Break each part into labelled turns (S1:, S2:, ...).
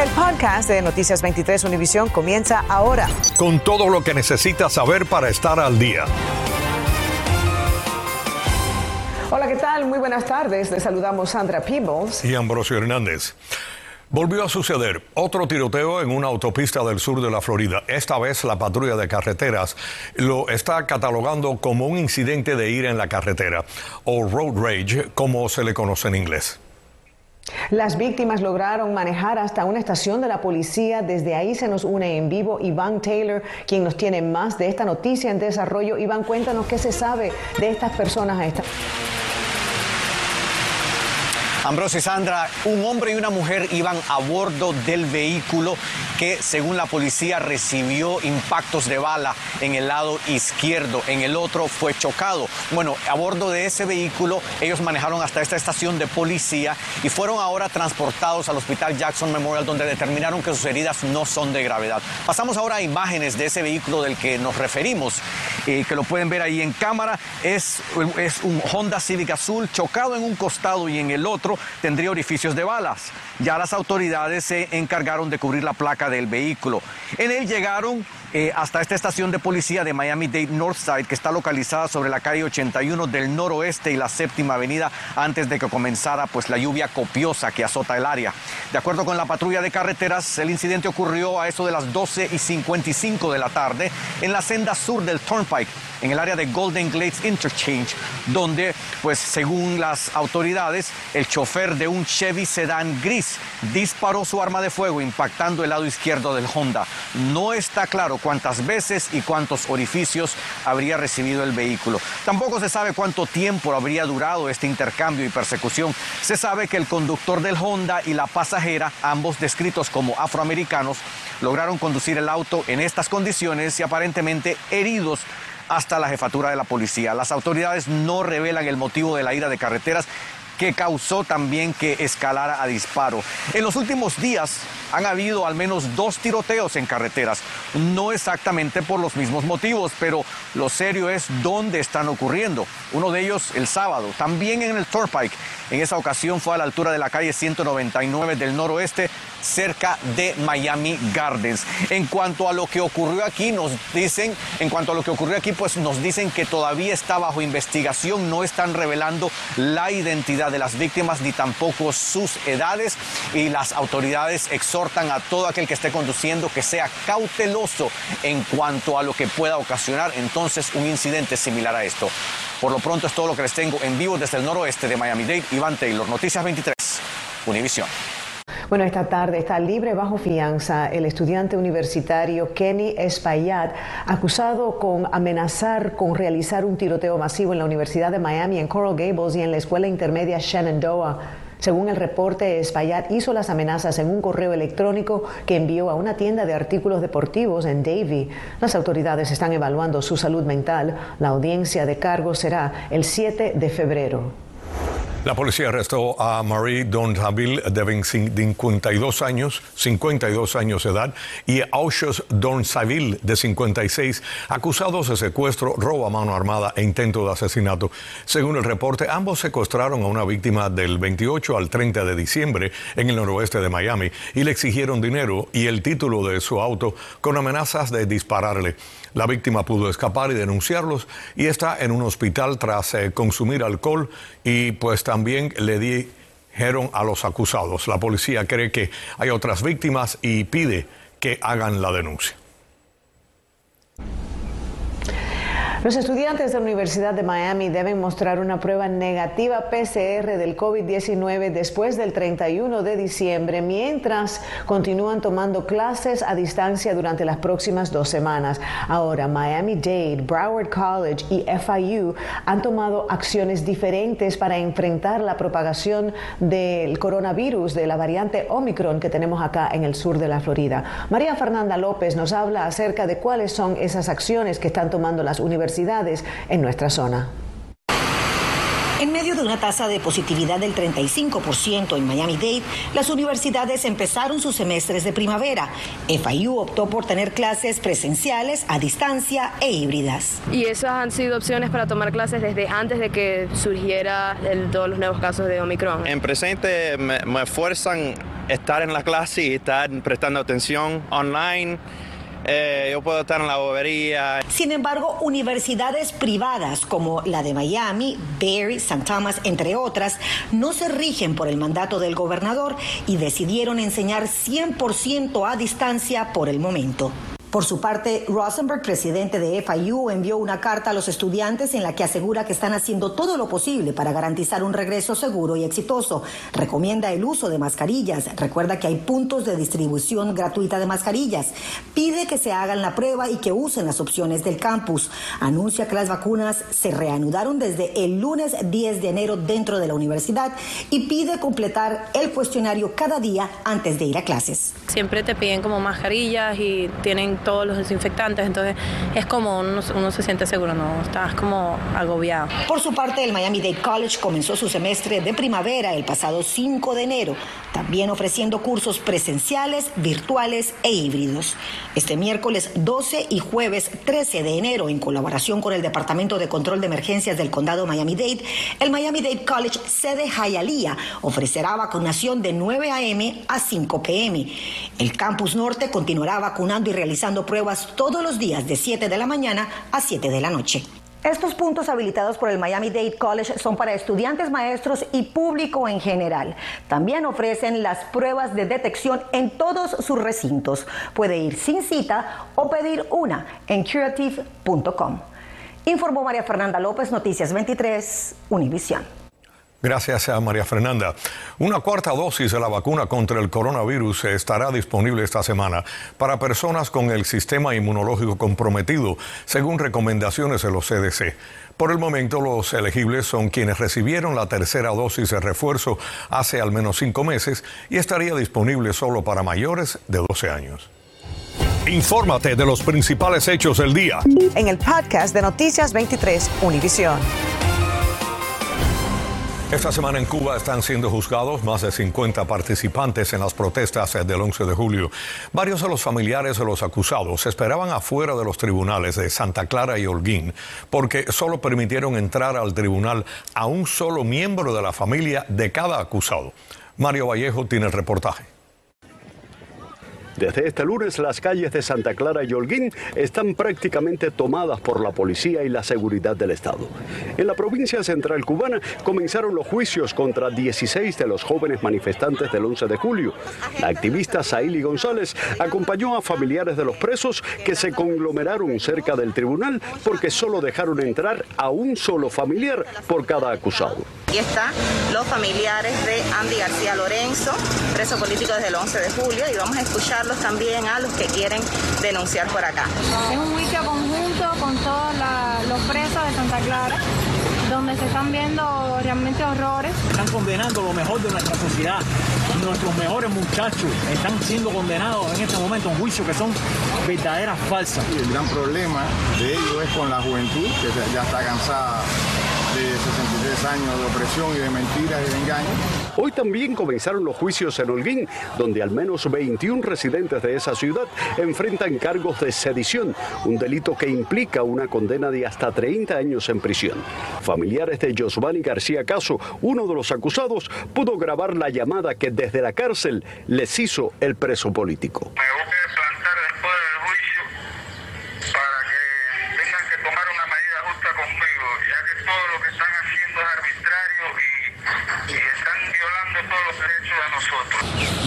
S1: El podcast de Noticias 23 Univisión comienza ahora.
S2: Con todo lo que necesitas saber para estar al día.
S1: Hola, ¿qué tal? Muy buenas tardes. Les saludamos Sandra Peebles
S2: y Ambrosio Hernández. Volvió a suceder otro tiroteo en una autopista del sur de la Florida. Esta vez la patrulla de carreteras lo está catalogando como un incidente de ira en la carretera o road rage, como se le conoce en inglés.
S1: Las víctimas lograron manejar hasta una estación de la policía. Desde ahí se nos une en vivo Iván Taylor, quien nos tiene más de esta noticia en desarrollo. Iván, cuéntanos qué se sabe de estas personas a esta.
S3: Ambrosio y Sandra, un hombre y una mujer iban a bordo del vehículo que, según la policía, recibió impactos de bala en el lado izquierdo, en el otro fue chocado. Bueno, a bordo de ese vehículo, ellos manejaron hasta esta estación de policía y fueron ahora transportados al Hospital Jackson Memorial, donde determinaron que sus heridas no son de gravedad. Pasamos ahora a imágenes de ese vehículo del que nos referimos, eh, que lo pueden ver ahí en cámara. Es, es un Honda Civic azul chocado en un costado y en el otro tendría orificios de balas. Ya las autoridades se encargaron de cubrir la placa del vehículo. En él llegaron eh, hasta esta estación de policía de Miami-Dade Northside, que está localizada sobre la calle 81 del noroeste y la séptima avenida, antes de que comenzara pues, la lluvia copiosa que azota el área. De acuerdo con la patrulla de carreteras, el incidente ocurrió a eso de las 12 y 55 de la tarde en la senda sur del Turnpike en el área de Golden Glades Interchange, donde, pues según las autoridades, el chofer de un Chevy sedán gris disparó su arma de fuego impactando el lado izquierdo del Honda. No está claro cuántas veces y cuántos orificios habría recibido el vehículo. Tampoco se sabe cuánto tiempo habría durado este intercambio y persecución. Se sabe que el conductor del Honda y la pasajera, ambos descritos como afroamericanos, lograron conducir el auto en estas condiciones y aparentemente heridos hasta la jefatura de la policía. Las autoridades no revelan el motivo de la ira de carreteras que causó también que escalara a disparo. En los últimos días han habido al menos dos tiroteos en carreteras, no exactamente por los mismos motivos, pero lo serio es dónde están ocurriendo. Uno de ellos el sábado, también en el Turnpike. En esa ocasión fue a la altura de la calle 199 del noroeste, cerca de Miami Gardens. En cuanto a lo que ocurrió aquí, nos dicen, en cuanto a lo que ocurrió aquí, pues nos dicen que todavía está bajo investigación, no están revelando la identidad de las víctimas ni tampoco sus edades y las autoridades exhortan a todo aquel que esté conduciendo que sea cauteloso en cuanto a lo que pueda ocasionar entonces un incidente similar a esto. Por lo pronto es todo lo que les tengo en vivo desde el noroeste de Miami-Dade. Iván Taylor, Noticias 23, Univisión.
S1: Bueno, esta tarde está libre bajo fianza el estudiante universitario Kenny Espaillat, acusado con amenazar con realizar un tiroteo masivo en la Universidad de Miami, en Coral Gables y en la escuela intermedia Shenandoah. Según el reporte, Espaillat hizo las amenazas en un correo electrónico que envió a una tienda de artículos deportivos en Davie. Las autoridades están evaluando su salud mental. La audiencia de cargo será el 7 de febrero.
S2: La policía arrestó a Marie Donzaville de 52 años, 52 años de edad, y a Aushos Donzaville de 56, acusados de secuestro, robo a mano armada e intento de asesinato. Según el reporte, ambos secuestraron a una víctima del 28 al 30 de diciembre en el noroeste de Miami y le exigieron dinero y el título de su auto con amenazas de dispararle. La víctima pudo escapar y denunciarlos y está en un hospital tras eh, consumir alcohol y pues también le dijeron a los acusados. La policía cree que hay otras víctimas y pide que hagan la denuncia.
S1: Los estudiantes de la Universidad de Miami deben mostrar una prueba negativa PCR del COVID-19 después del 31 de diciembre, mientras continúan tomando clases a distancia durante las próximas dos semanas. Ahora, Miami-Dade, Broward College y FIU han tomado acciones diferentes para enfrentar la propagación del coronavirus de la variante Omicron que tenemos acá en el sur de la Florida. María Fernanda López nos habla acerca de cuáles son esas acciones que están tomando las universidades en nuestra zona.
S4: En medio de una tasa de positividad del 35% en Miami-Dade, las universidades empezaron sus semestres de primavera. FIU optó por tener clases presenciales, a distancia e híbridas.
S5: Y esas han sido opciones para tomar clases desde antes de que surgiera todos los nuevos casos de Omicron.
S6: En presente me, me esfuerzan estar en la clase y estar prestando atención online eh, yo puedo estar en la bobería.
S4: Sin embargo, universidades privadas como la de Miami, Barry, St. Thomas, entre otras, no se rigen por el mandato del gobernador y decidieron enseñar 100% a distancia por el momento. Por su parte, Rosenberg, presidente de FIU, envió una carta a los estudiantes en la que asegura que están haciendo todo lo posible para garantizar un regreso seguro y exitoso. Recomienda el uso de mascarillas. Recuerda que hay puntos de distribución gratuita de mascarillas. Pide que se hagan la prueba y que usen las opciones del campus. Anuncia que las vacunas se reanudaron desde el lunes 10 de enero dentro de la universidad y pide completar el cuestionario cada día antes de ir a clases.
S5: Siempre te piden como mascarillas y tienen todos los desinfectantes, entonces es como uno, se siente seguro, no estás como agobiado.
S4: Por su parte, el Miami Dade College comenzó su semestre de primavera el pasado 5 de enero, también ofreciendo cursos presenciales, virtuales e híbridos. Este miércoles 12 y jueves 13 de enero, en colaboración con el Departamento de Control de Emergencias del Condado Miami-Dade, el Miami-Dade College sede Hialeah ofrecerá vacunación de 9 a.m. a 5 p.m. El campus norte continuará vacunando y realizando pruebas todos los días de 7 de la mañana a 7 de la noche. Estos puntos habilitados por el Miami Dade College son para estudiantes, maestros y público en general. También ofrecen las pruebas de detección en todos sus recintos. Puede ir sin cita o pedir una en curative.com. Informó María Fernanda López, Noticias 23, Univisión.
S2: Gracias a María Fernanda. Una cuarta dosis de la vacuna contra el coronavirus estará disponible esta semana para personas con el sistema inmunológico comprometido, según recomendaciones de los CDC. Por el momento, los elegibles son quienes recibieron la tercera dosis de refuerzo hace al menos cinco meses y estaría disponible solo para mayores de 12 años. Infórmate de los principales hechos del día.
S1: En el podcast de Noticias 23, Univisión.
S2: Esta semana en Cuba están siendo juzgados más de 50 participantes en las protestas del 11 de julio. Varios de los familiares de los acusados esperaban afuera de los tribunales de Santa Clara y Holguín porque solo permitieron entrar al tribunal a un solo miembro de la familia de cada acusado. Mario Vallejo tiene el reportaje.
S7: Desde este lunes las calles de Santa Clara y Holguín están prácticamente tomadas por la policía y la seguridad del Estado. En la provincia central cubana comenzaron los juicios contra 16 de los jóvenes manifestantes del 11 de julio. La activista Saili González acompañó a familiares de los presos que se conglomeraron cerca del tribunal porque solo dejaron entrar a un solo familiar por cada acusado.
S8: Aquí están los familiares de Andy García Lorenzo, preso político desde el 11 de julio, y vamos a también a los que quieren denunciar por acá.
S9: Es un juicio conjunto con todos los presos de Santa Clara donde se están viendo realmente horrores.
S10: Están condenando lo mejor de nuestra sociedad. Nuestros mejores muchachos están siendo condenados en este momento a un juicio que son verdaderas falsas.
S11: el gran problema de ellos es con la juventud, que ya está cansada 63 años de opresión y de mentiras y de engaños.
S7: Hoy también comenzaron los juicios en Holguín, donde al menos 21 residentes de esa ciudad enfrentan cargos de sedición, un delito que implica una condena de hasta 30 años en prisión. Familiares de Josvani García Caso, uno de los acusados, pudo grabar la llamada que desde la cárcel les hizo el preso político.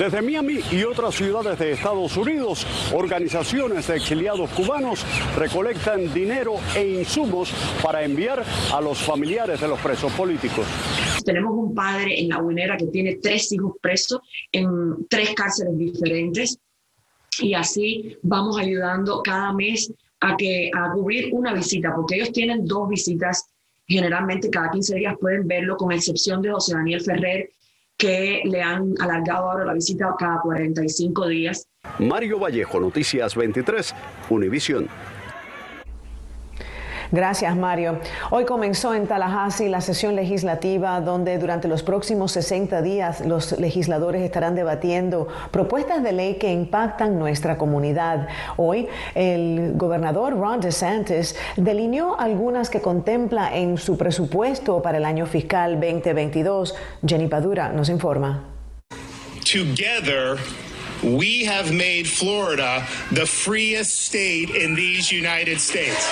S7: Desde Miami y otras ciudades de Estados Unidos, organizaciones de exiliados cubanos recolectan dinero e insumos para enviar a los familiares de los presos políticos.
S12: Tenemos un padre en la Guinera que tiene tres hijos presos en tres cárceles diferentes y así vamos ayudando cada mes a, que, a cubrir una visita, porque ellos tienen dos visitas generalmente cada 15 días pueden verlo, con excepción de José Daniel Ferrer, que le han alargado ahora la visita cada 45 días.
S7: Mario Vallejo, Noticias 23, Univisión.
S1: Gracias, Mario. Hoy comenzó en Tallahassee la sesión legislativa donde durante los próximos 60 días los legisladores estarán debatiendo propuestas de ley que impactan nuestra comunidad. Hoy el gobernador Ron DeSantis delineó algunas que contempla en su presupuesto para el año fiscal 2022. Jenny Padura nos informa.
S13: Together, we have made Florida the freest state in these United States.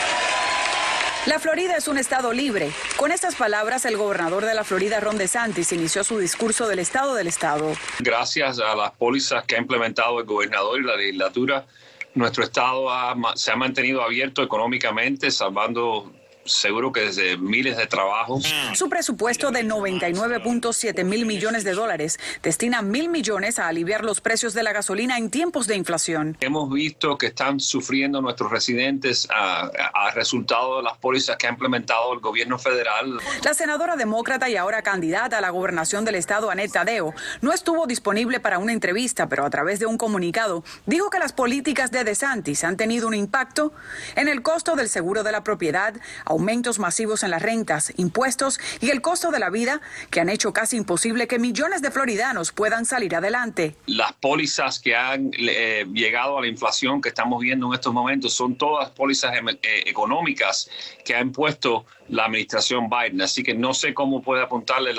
S14: La Florida es un estado libre. Con estas palabras, el gobernador de la Florida, Ron DeSantis, inició su discurso del estado del estado.
S15: Gracias a las pólizas que ha implementado el gobernador y la legislatura, nuestro estado se ha mantenido abierto económicamente, salvando seguro que desde miles de trabajos.
S14: Su presupuesto de 99.7 mil millones de dólares destina mil millones a aliviar los precios de la gasolina en tiempos de inflación.
S15: Hemos visto que están sufriendo nuestros residentes a, resultado de las pólizas que ha implementado el gobierno federal.
S14: La senadora demócrata y ahora candidata a la gobernación del estado, Annette Tadeo, no estuvo disponible para una entrevista, pero a través de un comunicado dijo que las políticas de DeSantis han tenido un impacto en el costo del seguro de la propiedad, aumentos masivos en las rentas, impuestos y el costo de la vida que han hecho casi imposible que millones de floridanos puedan salir adelante.
S15: Las pólizas que han eh, llegado a la inflación que estamos viendo en estos momentos son todas pólizas em, eh, económicas que ha impuesto la administración Biden. Así que no sé cómo puede apuntarle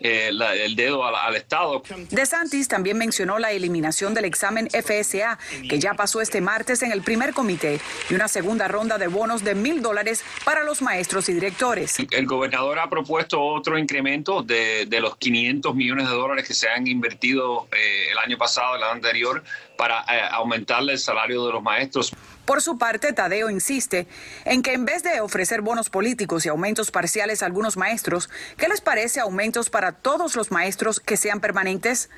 S15: eh, el dedo al, al Estado.
S14: DeSantis también mencionó la eliminación del examen FSA, que ya pasó este martes en el primer comité, y una segunda ronda de bonos de mil dólares para los maestros y directores.
S15: El gobernador ha propuesto otro incremento de, los 500 millones de dólares que se han invertido eh, el año pasado, el año anterior, para eh, aumentarle el salario de los maestros.
S14: Por su parte, Tadeo insiste en que en vez de ofrecer bonos políticos y aumentos parciales a algunos maestros, ¿qué les parece aumentos para todos los maestros que sean permanentes?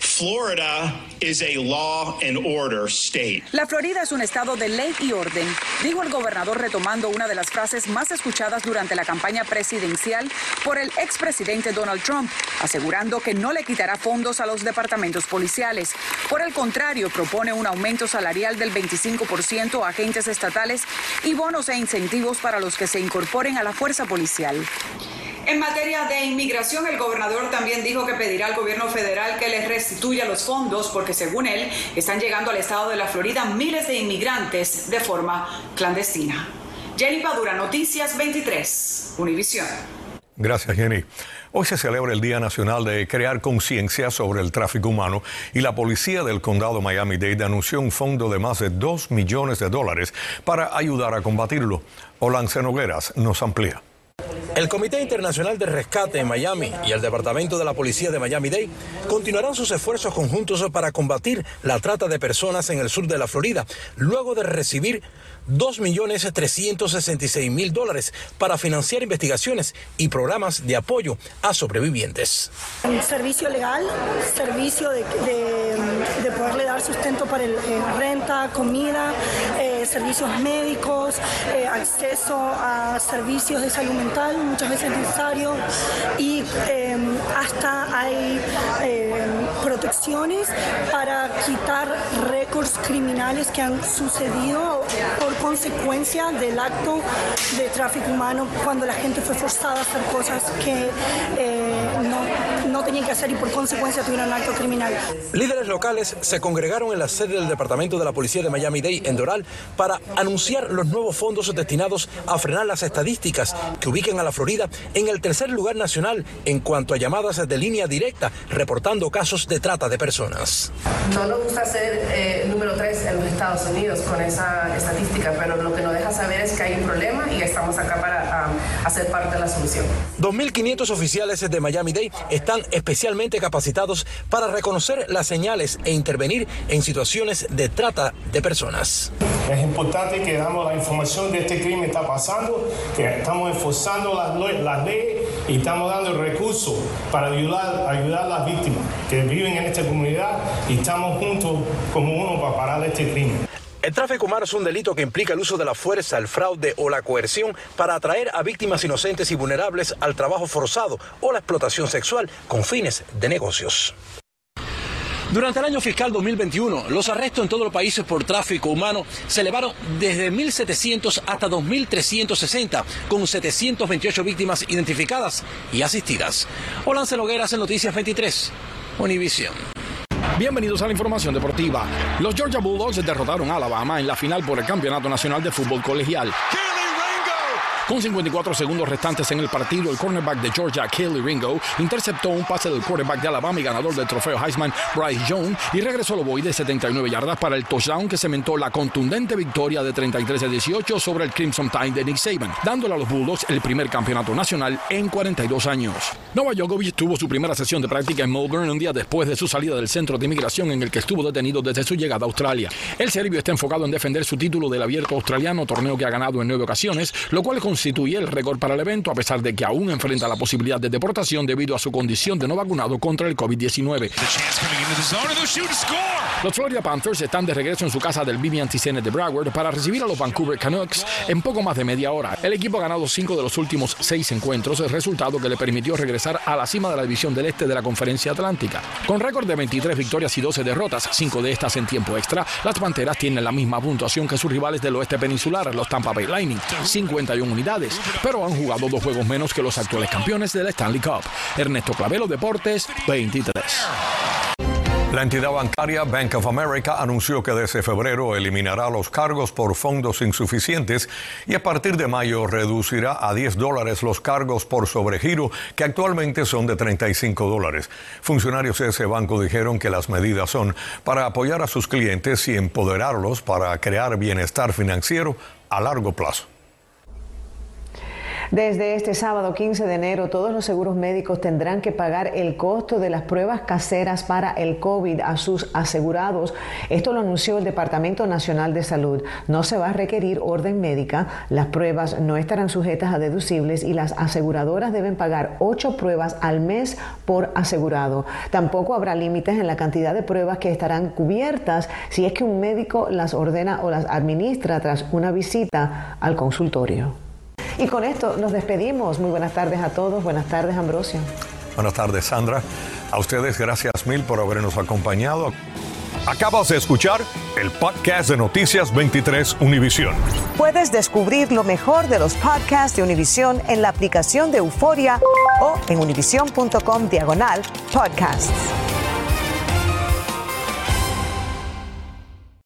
S13: Florida is a law and order state.
S14: La Florida es un estado de ley y orden, dijo el gobernador retomando una de las frases más escuchadas durante la campaña presidencial por el expresidente Donald Trump, asegurando que no le quitará fondos a los departamentos policiales. Por el contrario, propone un aumento salarial del 25% agentes estatales y bonos e incentivos para los que se incorporen a la fuerza policial. En materia de inmigración, el gobernador también dijo que pedirá al gobierno federal que les restituya los fondos porque según él están llegando al estado de la Florida miles de inmigrantes de forma clandestina. Jenny Padura, Noticias 23, Univisión.
S2: Gracias, Jenny. Hoy se celebra el Día Nacional de Crear Conciencia sobre el Tráfico Humano y la policía del condado Miami-Dade anunció un fondo de más de 2 millones de dólares para ayudar a combatirlo. Olance Nogueras nos amplía.
S16: El Comité Internacional de Rescate en Miami y el Departamento de la Policía de Miami-Dade continuarán sus esfuerzos conjuntos para combatir la trata de personas en el sur de la Florida, luego de recibir 2.366.000 dólares para financiar investigaciones y programas de apoyo a sobrevivientes.
S17: Servicio legal, servicio de, poderle dar sustento para el, eh, renta, comida, eh, servicios médicos, eh, acceso a servicios de salud mental, muchas veces necesario, y hasta hay protecciones para quitar récords criminales que han sucedido por consecuencia del acto de tráfico humano cuando la gente fue forzada a hacer cosas que eh, no, no tenían que hacer y por consecuencia tuvieron un acto criminal.
S16: Líderes locales se congregaron en la sede del Departamento de la Policía de Miami-Dade en Doral para anunciar los nuevos fondos destinados a frenar las estadísticas que ubiquen a la Florida en el tercer lugar nacional en cuanto a llamadas de línea directa reportando casos de trata de personas.
S18: No nos gusta ser eh, número tres en los Estados Unidos con esa estadística pero lo que nos deja saber es que hay un problema y estamos acá para hacer parte de la solución.
S16: 2.500 oficiales de Miami-Dade están especialmente capacitados para reconocer las señales e intervenir en situaciones de trata de personas.
S13: Es importante que damos la información de este crimen está pasando, que estamos enforzando las, las leyes y estamos dando recursos para ayudar, ayudar a las víctimas que viven en esta comunidad y estamos juntos como uno para parar este crimen.
S16: El tráfico humano es un delito que implica el uso de la fuerza, el fraude o la coerción para atraer a víctimas inocentes y vulnerables al trabajo forzado o la explotación sexual con fines de negocios. Durante el año fiscal 2021, los arrestos en todo el país por tráfico humano se elevaron desde 1.700 hasta 2.360, con 728 víctimas identificadas y asistidas. Olance Logueras en Noticias 23, Univisión.
S19: Bienvenidos a la información deportiva. Los Georgia Bulldogs derrotaron a Alabama en la final por el Campeonato Nacional de Fútbol Colegial. Con 54 segundos restantes en el partido, el cornerback de Georgia, Kelly Ringo, interceptó un pase del quarterback de Alabama y ganador del trofeo Heisman, Bryce Young, y regresó el boy de 79 yardas para el touchdown que cementó la contundente victoria de 33 a 18 sobre el Crimson Tide de Nick Saban, dándole a los Bulldogs el primer campeonato nacional en 42 años. Nova Djokovic tuvo su primera sesión de práctica en Melbourne un día después de su salida del centro de inmigración en el que estuvo detenido desde su llegada a Australia. El serbio está enfocado en defender su título del abierto australiano, torneo que ha ganado en nueve ocasiones, lo cual constituye el récord para el evento a pesar de que aún enfrenta la posibilidad de deportación debido a su condición de no vacunado contra el COVID-19. Los Florida Panthers están de regreso en su casa del BB Center de Broward para recibir a los Vancouver Canucks en poco más de media hora. El equipo ha ganado cinco de los últimos seis encuentros, el resultado que le permitió regresar a la cima de la división del este de la Conferencia Atlántica. Con récord de 23 victorias y 12 derrotas, cinco de estas en tiempo extra, las Panteras tienen la misma puntuación que sus rivales del oeste peninsular, los Tampa Bay Lightning, 51 pero han jugado dos juegos menos que los actuales campeones de la Stanley Cup. Ernesto Clavelo Deportes, 23.
S2: La entidad bancaria Bank of America anunció que desde febrero eliminará los cargos por fondos insuficientes y a partir de mayo reducirá a 10 dólares los cargos por sobregiro que actualmente son de 35 dólares. Funcionarios de ese banco dijeron que las medidas son para apoyar a sus clientes y empoderarlos para crear bienestar financiero a largo plazo.
S1: Desde este sábado 15 de enero, todos los seguros médicos tendrán que pagar el costo de las pruebas caseras para el COVID a sus asegurados. Esto lo anunció el Departamento Nacional de Salud. No se va a requerir orden médica, las pruebas no estarán sujetas a deducibles y las aseguradoras deben pagar ocho pruebas al mes por asegurado. Tampoco habrá límites en la cantidad de pruebas que estarán cubiertas si es que un médico las ordena o las administra tras una visita al consultorio. Y con esto nos despedimos. Muy buenas tardes a todos. Buenas tardes, Ambrosio.
S2: Buenas tardes, Sandra. A ustedes, gracias mil por habernos acompañado. Acabas de escuchar el podcast de Noticias 23 Univisión.
S1: Puedes descubrir lo mejor de los podcasts de Univisión en la aplicación de Euforia o en univision.com diagonal podcasts.